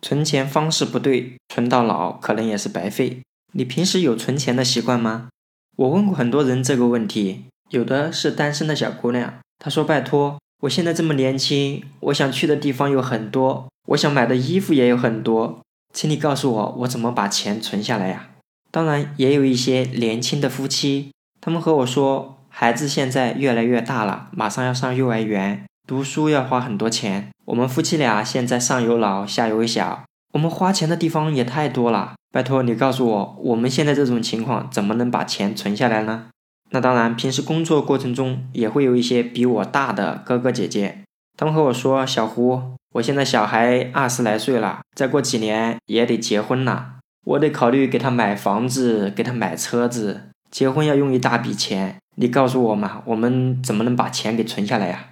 存钱方式不对，存到老可能也是白费。你平时有存钱的习惯吗？我问过很多人这个问题，有的是单身的小姑娘，她说：“拜托，我现在这么年轻，我想去的地方有很多，我想买的衣服也有很多，请你告诉我，我怎么把钱存下来呀？”当然，也有一些年轻的夫妻，他们和我说，孩子现在越来越大了，马上要上幼儿园。读书要花很多钱，我们夫妻俩现在上有老下有小，我们花钱的地方也太多了。拜托你告诉我，我们现在这种情况怎么能把钱存下来呢？那当然，平时工作过程中也会有一些比我大的哥哥姐姐，他们和我说：“小胡，我现在小孩二十来岁了，再过几年也得结婚了，我得考虑给他买房子，给他买车子，结婚要用一大笔钱，你告诉我嘛，我们怎么能把钱给存下来呀？”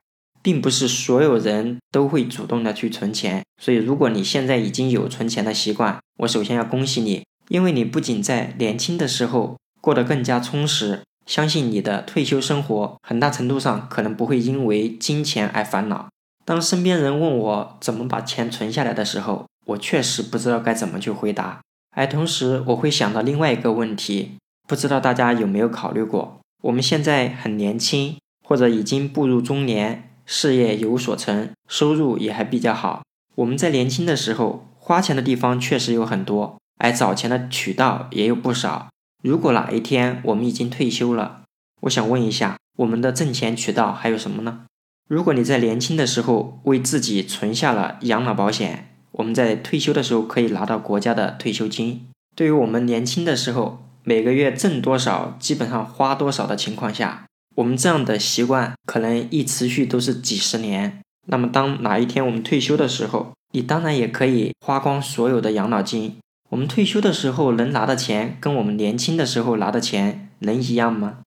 并不是所有人都会主动的去存钱，所以如果你现在已经有存钱的习惯，我首先要恭喜你，因为你不仅在年轻的时候过得更加充实，相信你的退休生活很大程度上可能不会因为金钱而烦恼。当身边人问我怎么把钱存下来的时候，我确实不知道该怎么去回答，而同时我会想到另外一个问题，不知道大家有没有考虑过，我们现在很年轻，或者已经步入中年。事业有所成，收入也还比较好。我们在年轻的时候花钱的地方确实有很多，而找钱的渠道也有不少。如果哪一天我们已经退休了，我想问一下，我们的挣钱渠道还有什么呢？如果你在年轻的时候为自己存下了养老保险，我们在退休的时候可以拿到国家的退休金。对于我们年轻的时候每个月挣多少，基本上花多少的情况下。我们这样的习惯可能一持续都是几十年。那么，当哪一天我们退休的时候，你当然也可以花光所有的养老金。我们退休的时候能拿的钱，跟我们年轻的时候拿的钱能一样吗？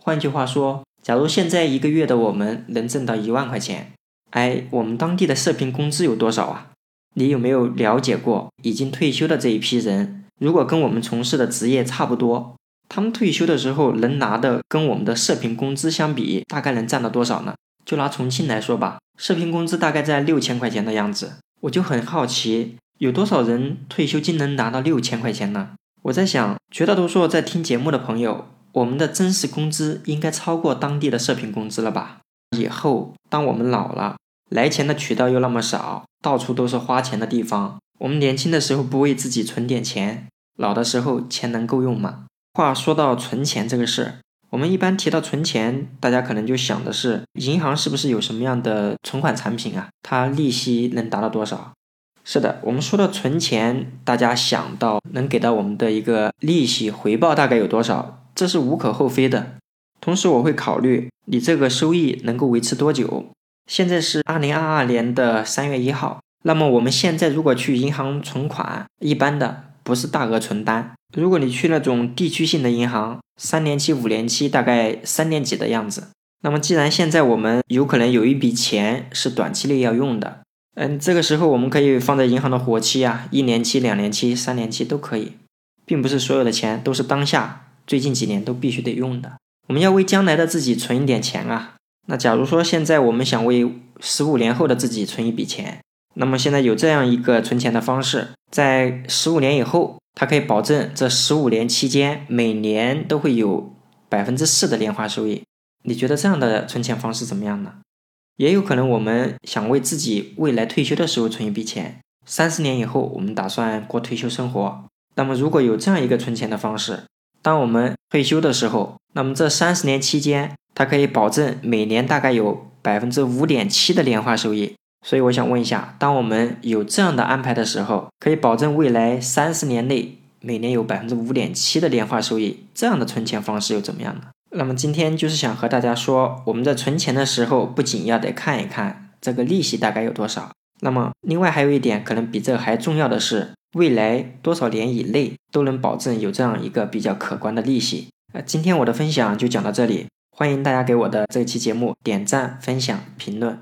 换句话说，假如现在一个月的我们能挣到一万块钱，哎，我们当地的社平工资有多少啊？你有没有了解过？已经退休的这一批人，如果跟我们从事的职业差不多？他们退休的时候能拿的跟我们的社平工资相比，大概能占到多少呢？就拿重庆来说吧，社平工资大概在六千块钱的样子。我就很好奇，有多少人退休金能拿到六千块钱呢？我在想，绝大多数在听节目的朋友，我们的真实工资应该超过当地的社平工资了吧？以后当我们老了，来钱的渠道又那么少，到处都是花钱的地方，我们年轻的时候不为自己存点钱，老的时候钱能够用吗？话说到存钱这个事儿，我们一般提到存钱，大家可能就想的是银行是不是有什么样的存款产品啊？它利息能达到多少？是的，我们说到存钱，大家想到能给到我们的一个利息回报大概有多少，这是无可厚非的。同时，我会考虑你这个收益能够维持多久。现在是二零二二年的三月一号，那么我们现在如果去银行存款，一般的。不是大额存单，如果你去那种地区性的银行，三年期、五年期，大概三年几的样子。那么，既然现在我们有可能有一笔钱是短期内要用的，嗯，这个时候我们可以放在银行的活期啊，一年期、两年期、三年期都可以，并不是所有的钱都是当下最近几年都必须得用的。我们要为将来的自己存一点钱啊。那假如说现在我们想为十五年后的自己存一笔钱。那么现在有这样一个存钱的方式，在十五年以后，它可以保证这十五年期间每年都会有百分之四的年化收益。你觉得这样的存钱方式怎么样呢？也有可能我们想为自己未来退休的时候存一笔钱，三十年以后我们打算过退休生活。那么如果有这样一个存钱的方式，当我们退休的时候，那么这三十年期间，它可以保证每年大概有百分之五点七的年化收益。所以我想问一下，当我们有这样的安排的时候，可以保证未来三十年内每年有百分之五点七的年化收益，这样的存钱方式又怎么样呢？那么今天就是想和大家说，我们在存钱的时候，不仅要得看一看这个利息大概有多少，那么另外还有一点可能比这还重要的是，未来多少年以内都能保证有这样一个比较可观的利息。呃，今天我的分享就讲到这里，欢迎大家给我的这期节目点赞、分享、评论。